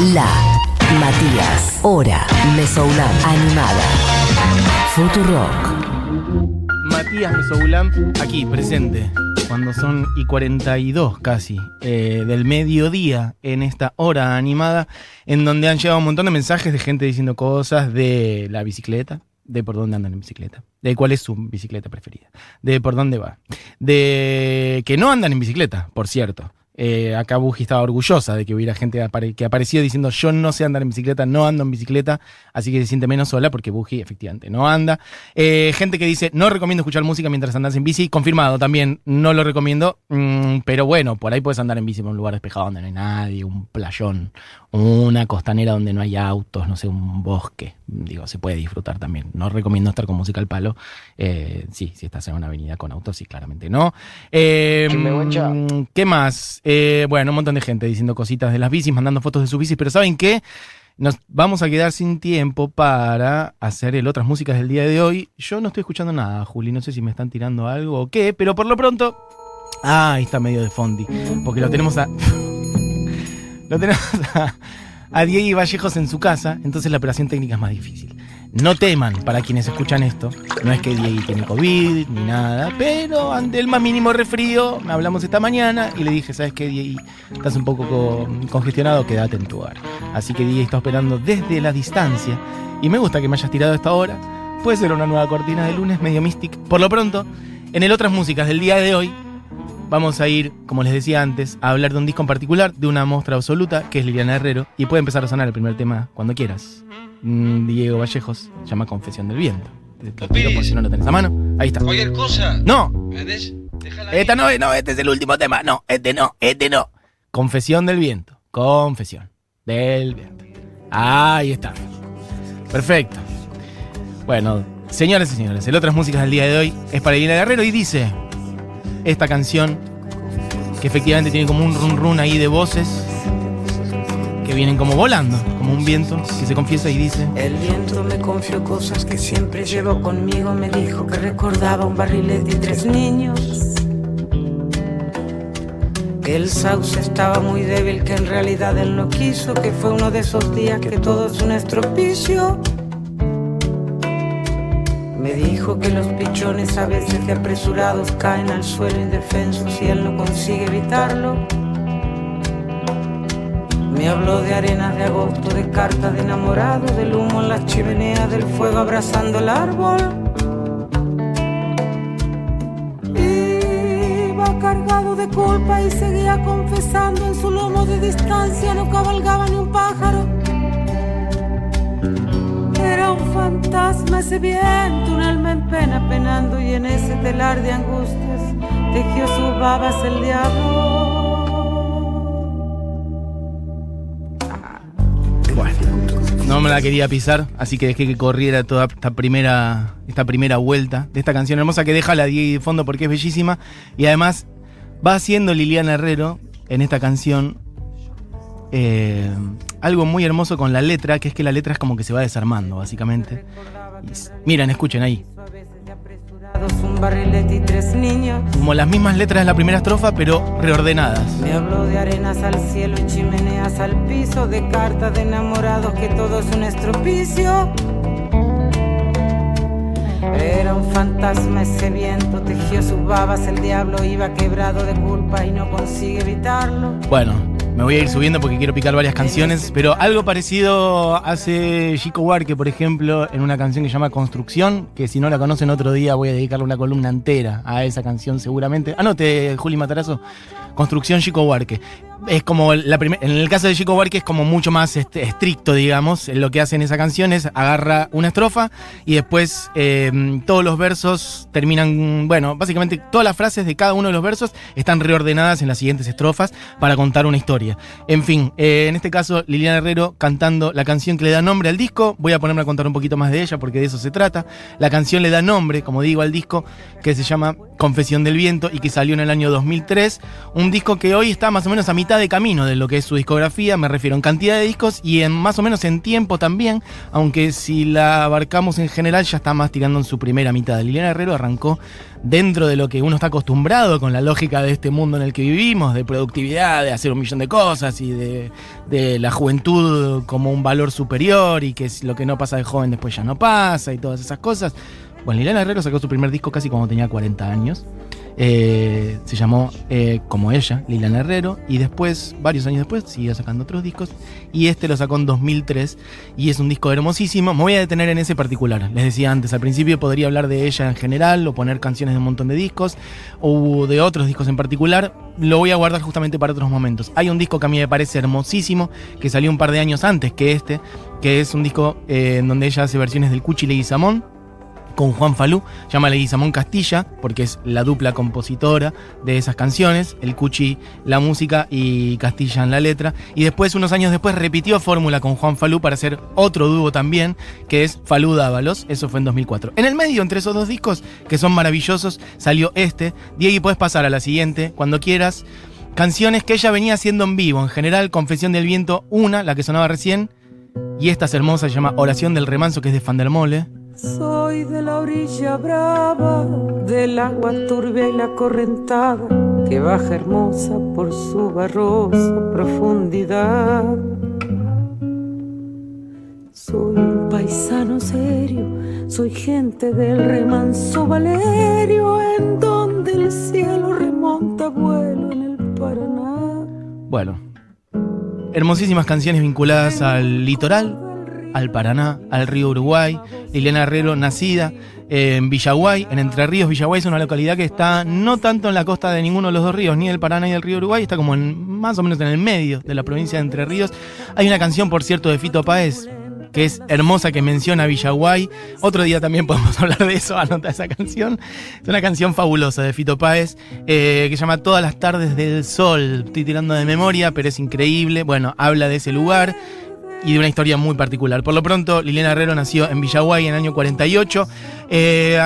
La Matías, Hora, Mesoulab, Animada, Futurock. Matías Mesoulam, aquí presente, cuando son y 42 casi eh, del mediodía en esta hora animada, en donde han llegado un montón de mensajes de gente diciendo cosas de la bicicleta, de por dónde andan en bicicleta, de cuál es su bicicleta preferida, de por dónde va, de que no andan en bicicleta, por cierto. Eh, acá Buji estaba orgullosa de que hubiera gente que aparecía diciendo yo no sé andar en bicicleta, no ando en bicicleta, así que se siente menos sola porque Buji efectivamente no anda. Eh, gente que dice no recomiendo escuchar música mientras andas en bici, confirmado también, no lo recomiendo, mm, pero bueno, por ahí puedes andar en bici en un lugar despejado donde no hay nadie, un playón, una costanera donde no hay autos, no sé, un bosque, digo, se puede disfrutar también. No recomiendo estar con música al palo, eh, sí, si estás en una avenida con autos, sí, claramente no. Eh, mm, ¿Qué más? Eh, bueno, un montón de gente diciendo cositas de las bicis, mandando fotos de sus bicis, pero ¿saben qué? Nos vamos a quedar sin tiempo para hacer el otras músicas del día de hoy. Yo no estoy escuchando nada, Juli, no sé si me están tirando algo o qué, pero por lo pronto... Ah, ahí está medio de fondi, porque lo tenemos a... lo tenemos a, a Diego Vallejos en su casa, entonces la operación técnica es más difícil. No teman para quienes escuchan esto, no es que Diego tiene COVID ni nada, pero ante el más mínimo resfrío, hablamos esta mañana y le dije, ¿sabes qué, Diego? Estás un poco co- congestionado, quédate en tu hogar. Así que Diego está operando desde la distancia y me gusta que me hayas tirado esta hora. Puede ser una nueva cortina de lunes, medio mystic. Por lo pronto, en el otras músicas del día de hoy, vamos a ir, como les decía antes, a hablar de un disco en particular, de una muestra absoluta, que es Liliana Herrero, y puede empezar a sonar el primer tema cuando quieras. Mm, Diego Vallejos, llama Confesión del Viento. Te lo tiro por si no lo tenés a mano. Ahí está. Cualquier cosa. No, esta no, no, este es el último tema. No, este no, este no. Confesión del viento. Confesión del viento. Ahí está. Perfecto. Bueno, señores y señores, el otras músicas del día de hoy es para Irina Guerrero y dice esta canción que efectivamente tiene como un run run ahí de voces que vienen como volando, como un viento que se confiesa y dice El viento me confió cosas que siempre llevo conmigo. Me dijo que recordaba un barrilete y tres niños. Que el sauce estaba muy débil, que en realidad él no quiso. Que fue uno de esos días que todo es un estropicio. Que los pichones a veces de apresurados caen al suelo indefensos y él no consigue evitarlo. Me habló de arenas de agosto, de cartas de enamorado, del humo en las chimeneas, del fuego abrazando el árbol. Iba cargado de culpa y seguía confesando en su lomo de distancia, no cabalgaba ni un pájaro. Un fantasma ese viento, un alma en pena penando y en ese telar de angustias tejió sus babas el diablo. Bueno, no me la quería pisar, así que dejé que corriera toda esta primera, esta primera vuelta de esta canción hermosa que deja la de fondo porque es bellísima. Y además va haciendo Liliana Herrero en esta canción eh, algo muy hermoso con la letra, que es que la letra es como que se va desarmando, básicamente. Y miren, escuchen ahí. Como las mismas letras de la primera estrofa, pero reordenadas. Me habló de arenas al cielo y chimeneas al piso, de cartas de enamorados que todo es un estropicio. Era un fantasma ese viento, tejió sus babas, el diablo iba quebrado de culpa y no consigue evitarlo. Bueno, me voy a ir subiendo porque quiero picar varias canciones, pero algo parecido hace Chico Huarque, por ejemplo, en una canción que se llama Construcción, que si no la conocen otro día voy a dedicarle una columna entera a esa canción seguramente. Anote, Juli Matarazo, Construcción Chico Huarque. Es como la en el caso de Chico Huarque es como mucho más este, estricto, digamos. Lo que hace en esa canción es agarra una estrofa y después eh, todos los versos terminan, bueno, básicamente todas las frases de cada uno de los versos están reordenadas en las siguientes estrofas para contar una historia. En fin, eh, en este caso Liliana Herrero cantando la canción que le da nombre al disco. Voy a ponerme a contar un poquito más de ella porque de eso se trata. La canción le da nombre, como digo, al disco que se llama Confesión del Viento y que salió en el año 2003. Un disco que hoy está más o menos a mitad de camino de lo que es su discografía, me refiero en cantidad de discos y en más o menos en tiempo también, aunque si la abarcamos en general ya está más tirando en su primera mitad. Liliana Herrero arrancó dentro de lo que uno está acostumbrado con la lógica de este mundo en el que vivimos, de productividad, de hacer un millón de cosas y de, de la juventud como un valor superior y que lo que no pasa de joven después ya no pasa y todas esas cosas. Bueno, Liliana Herrero sacó su primer disco casi cuando tenía 40 años. Eh, se llamó eh, como ella, Liliana Herrero, y después, varios años después, siguió sacando otros discos, y este lo sacó en 2003, y es un disco hermosísimo. Me voy a detener en ese particular. Les decía antes, al principio podría hablar de ella en general, o poner canciones de un montón de discos, o de otros discos en particular. Lo voy a guardar justamente para otros momentos. Hay un disco que a mí me parece hermosísimo, que salió un par de años antes que este, que es un disco eh, en donde ella hace versiones del Cuchi Leguizamón con Juan Falú, llama Leguizamón Castilla, porque es la dupla compositora de esas canciones, el Cuchi la música y Castilla en la letra, y después, unos años después, repitió fórmula con Juan Falú para hacer otro dúo también, que es Falú Dávalos, eso fue en 2004. En el medio, entre esos dos discos, que son maravillosos, salió este, Diego, puedes pasar a la siguiente, cuando quieras, canciones que ella venía haciendo en vivo, en general, Confesión del Viento, una, la que sonaba recién, y esta es hermosa, se llama Oración del Remanso, que es de Fandermole. Soy de la orilla brava, del agua turbia y la correntada, que baja hermosa por su barrosa profundidad. Soy un paisano serio, soy gente del remanso Valerio, en donde el cielo remonta vuelo en el Paraná. Bueno, hermosísimas canciones vinculadas al litoral, al Paraná, al río Uruguay. Liliana Herrero, nacida en Villaguay, en Entre Ríos. Villaguay es una localidad que está no tanto en la costa de ninguno de los dos ríos, ni del Paraná ni del río Uruguay, está como en, más o menos en el medio de la provincia de Entre Ríos. Hay una canción, por cierto, de Fito Páez, que es hermosa, que menciona Villaguay. Otro día también podemos hablar de eso, anota esa canción. Es una canción fabulosa de Fito Páez, eh, que se llama Todas las tardes del sol. Estoy tirando de memoria, pero es increíble. Bueno, habla de ese lugar y de una historia muy particular. Por lo pronto, Liliana Herrero nació en Villaguay en el año 48. Eh,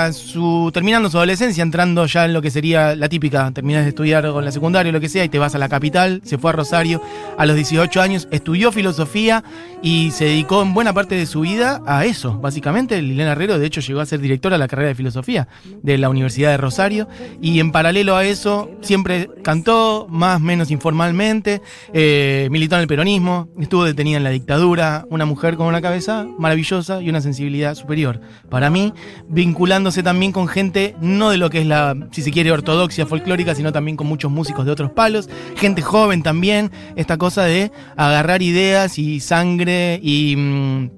terminando su adolescencia, entrando ya en lo que sería la típica, terminas de estudiar con la secundaria o lo que sea y te vas a la capital, se fue a Rosario a los 18 años, estudió filosofía y se dedicó en buena parte de su vida a eso, básicamente. Liliana Herrero, de hecho, llegó a ser directora de la carrera de filosofía de la Universidad de Rosario y en paralelo a eso siempre cantó, más o menos informalmente, eh, militó en el peronismo, estuvo detenida en la dictadura, una mujer con una cabeza maravillosa y una sensibilidad superior. Para mí, vinculándose también con gente no de lo que es la, si se quiere, ortodoxia folclórica, sino también con muchos músicos de otros palos, gente joven también, esta cosa de agarrar ideas y sangre y, mm,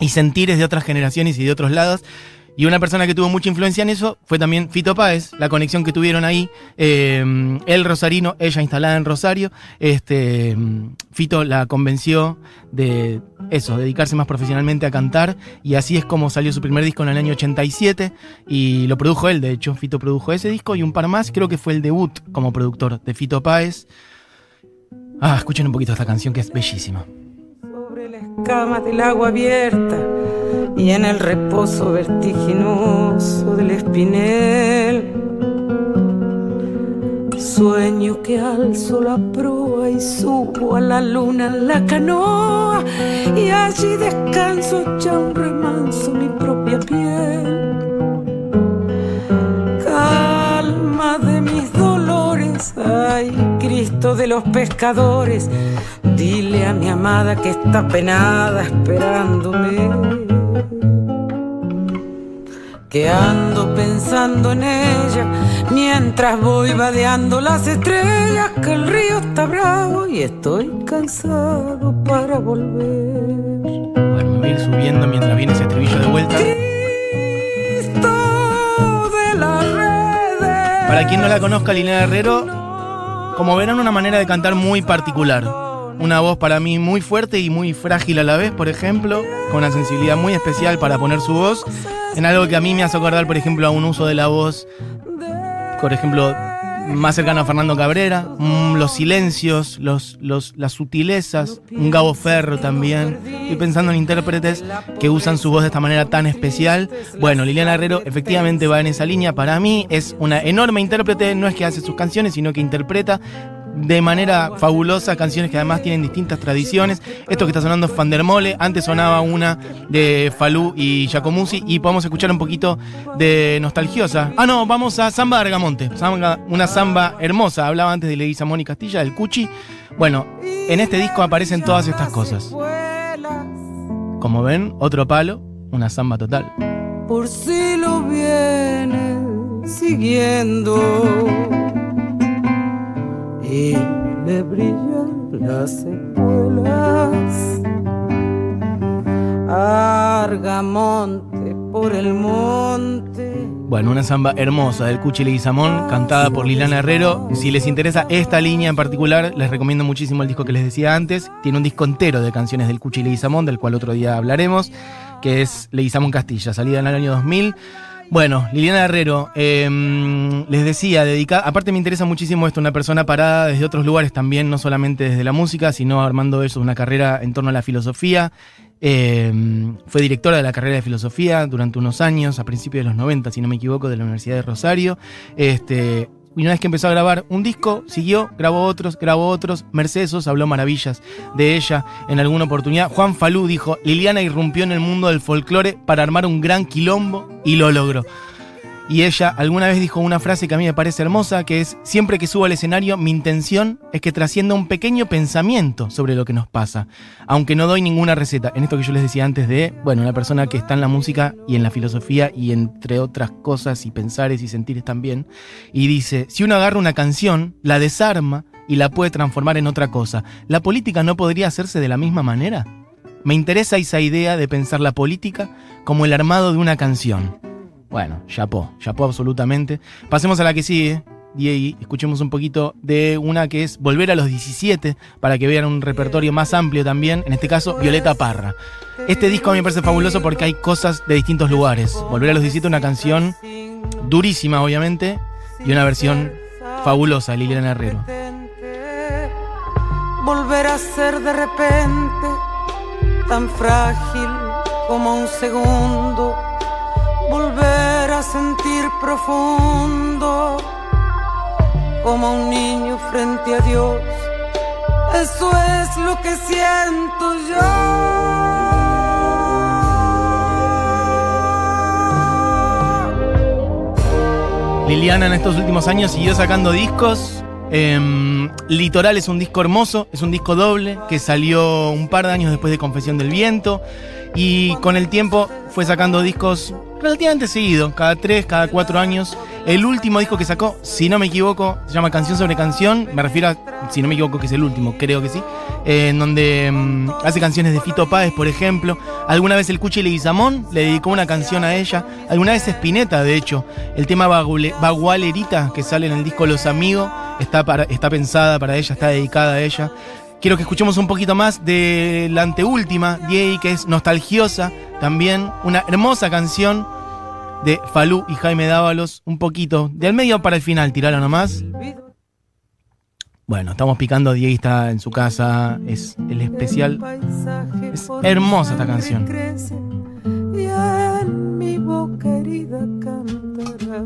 y sentires de otras generaciones y de otros lados. Y una persona que tuvo mucha influencia en eso fue también Fito Páez, la conexión que tuvieron ahí, eh, el rosarino, ella instalada en Rosario, este, Fito la convenció de eso, dedicarse más profesionalmente a cantar y así es como salió su primer disco en el año 87 y lo produjo él, de hecho, Fito produjo ese disco y un par más, creo que fue el debut como productor de Fito Páez. Ah, escuchen un poquito esta canción que es bellísima. Escama del agua abierta y en el reposo vertiginoso del espinel. Sueño que alzo la proa y subo a la luna en la canoa y allí descanso ya un remanso mi propia piel. Cristo de los pescadores, dile a mi amada que está penada esperándome que ando pensando en ella mientras voy vadeando las estrellas, que el río está bravo y estoy cansado para volver. Bueno, me voy a ir subiendo mientras viene ese estribillo de vuelta. Cristo de las redes. Para quien no la conozca, Liliana Herrero, como verán, una manera de cantar muy particular. Una voz para mí muy fuerte y muy frágil a la vez, por ejemplo, con una sensibilidad muy especial para poner su voz en algo que a mí me hace acordar, por ejemplo, a un uso de la voz, por ejemplo, más cercano a Fernando Cabrera, mm, los silencios, los, los, las sutilezas, un Gabo Ferro también. Estoy pensando en intérpretes que usan su voz de esta manera tan especial. Bueno, Liliana Herrero efectivamente va en esa línea. Para mí es una enorme intérprete, no es que hace sus canciones, sino que interpreta de manera fabulosa, canciones que además tienen distintas tradiciones. Esto que está sonando es Fandermole, antes sonaba una de Falú y Giacomuzzi y podemos escuchar un poquito de nostalgiosa. Ah, no, vamos a Samba de Argamonte, una samba hermosa. Hablaba antes de Leguiza y Castilla, del Cuchi. Bueno, en este disco aparecen todas estas cosas. Como ven, otro palo, una samba total. Por si lo viene siguiendo brillan las secuelas. Argamonte por el monte. Bueno, una samba hermosa del Cuchi Leguizamón, cantada por Lilana Herrero. Si les interesa esta línea en particular, les recomiendo muchísimo el disco que les decía antes. Tiene un disco entero de canciones del Cuchi Leguizamón, del cual otro día hablaremos, que es Leguizamón Castilla, salida en el año 2000. Bueno, Liliana Herrero, em, les decía, dedicada, aparte me interesa muchísimo esto, una persona parada desde otros lugares también, no solamente desde la música, sino armando eso, una carrera en torno a la filosofía. Em, fue directora de la carrera de filosofía durante unos años, a principios de los 90, si no me equivoco, de la Universidad de Rosario. Este, y una vez que empezó a grabar un disco, siguió, grabó otros, grabó otros. Mercedes habló maravillas de ella en alguna oportunidad. Juan Falú dijo, Liliana irrumpió en el mundo del folclore para armar un gran quilombo y lo logró. Y ella alguna vez dijo una frase que a mí me parece hermosa, que es, siempre que subo al escenario, mi intención es que trascienda un pequeño pensamiento sobre lo que nos pasa, aunque no doy ninguna receta. En esto que yo les decía antes de, bueno, una persona que está en la música y en la filosofía y entre otras cosas y pensares y sentires también, y dice, si uno agarra una canción, la desarma y la puede transformar en otra cosa, ¿la política no podría hacerse de la misma manera? Me interesa esa idea de pensar la política como el armado de una canción. Bueno, chapó, chapó absolutamente. Pasemos a la que sigue. Y escuchemos un poquito de una que es Volver a los 17, para que vean un repertorio más amplio también, en este caso Violeta Parra. Este disco a mí me parece fabuloso porque hay cosas de distintos lugares. Volver a los 17, una canción durísima obviamente, y una versión fabulosa Liliana Herrero. Volver a ser de repente tan frágil como un segundo volver sentir profundo como un niño frente a Dios. Eso es lo que siento yo. Liliana en estos últimos años siguió sacando discos. Em, Litoral es un disco hermoso, es un disco doble que salió un par de años después de Confesión del Viento y con el tiempo fue sacando discos relativamente seguido, cada tres, cada cuatro años. El último disco que sacó, si no me equivoco, se llama Canción sobre Canción. Me refiero a, si no me equivoco, que es el último, creo que sí. Eh, en donde mm, hace canciones de Fito Páez, por ejemplo. Alguna vez el Cuchi Leguizamón le dedicó una canción a ella. Alguna vez Spinetta, de hecho. El tema Bagualerita, que sale en el disco Los Amigos, está, está pensada para ella, está dedicada a ella. Quiero que escuchemos un poquito más de la anteúltima, Diego, que es nostalgiosa también. Una hermosa canción de Falú y Jaime Dávalos. Un poquito, de al medio para el final, tirala nomás. Bueno, estamos picando, Diego está en su casa, es el especial. Es hermosa esta canción. Y en mi boca herida cantará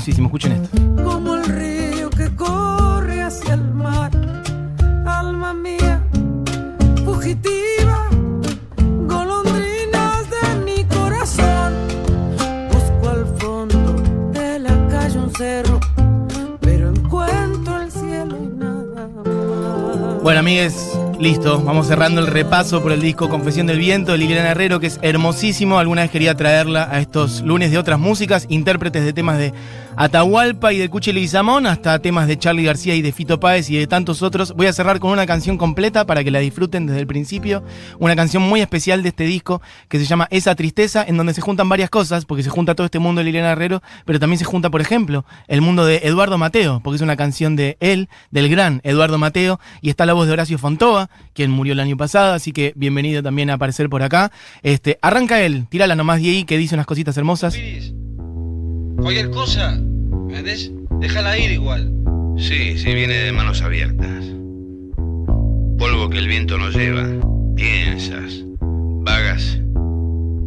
hermosísimo, escuchen esto. Como el río que corre hacia el mar. Alma mía, fugitiva pero encuentro el cielo y nada Bueno, amigues, listo. Vamos cerrando el repaso por el disco Confesión del Viento de Liliana Herrero, que es hermosísimo. Alguna vez quería traerla a estos lunes de otras músicas, intérpretes de temas de Atahualpa y de Cuchi Leguizamón hasta temas de Charlie García y de Fito Páez y de tantos otros. Voy a cerrar con una canción completa para que la disfruten desde el principio. Una canción muy especial de este disco que se llama Esa Tristeza, en donde se juntan varias cosas, porque se junta todo este mundo de Liliana Herrero, pero también se junta, por ejemplo, el mundo de Eduardo Mateo, porque es una canción de él, del gran Eduardo Mateo, y está la voz de Horacio Fontova, quien murió el año pasado, así que bienvenido también a aparecer por acá. Este, arranca él, tírala nomás de ahí, que dice unas cositas hermosas. Cualquier cosa, ¿me entendés? Déjala ir igual. Sí, sí viene de manos abiertas. Polvo que el viento no lleva. Piensas, vagas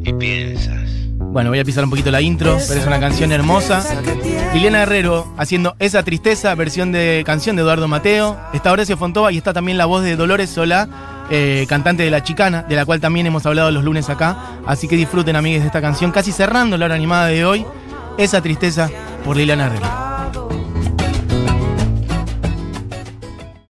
y piensas. Bueno, voy a pisar un poquito la intro, pero es una canción hermosa. Liliana Herrero haciendo esa tristeza, versión de canción de Eduardo Mateo. Está Horacio Fontova y está también la voz de Dolores Solá, eh, cantante de La Chicana, de la cual también hemos hablado los lunes acá. Así que disfruten, amigues, de esta canción, casi cerrando la hora animada de hoy. Esa tristeza por Liliana Herrera.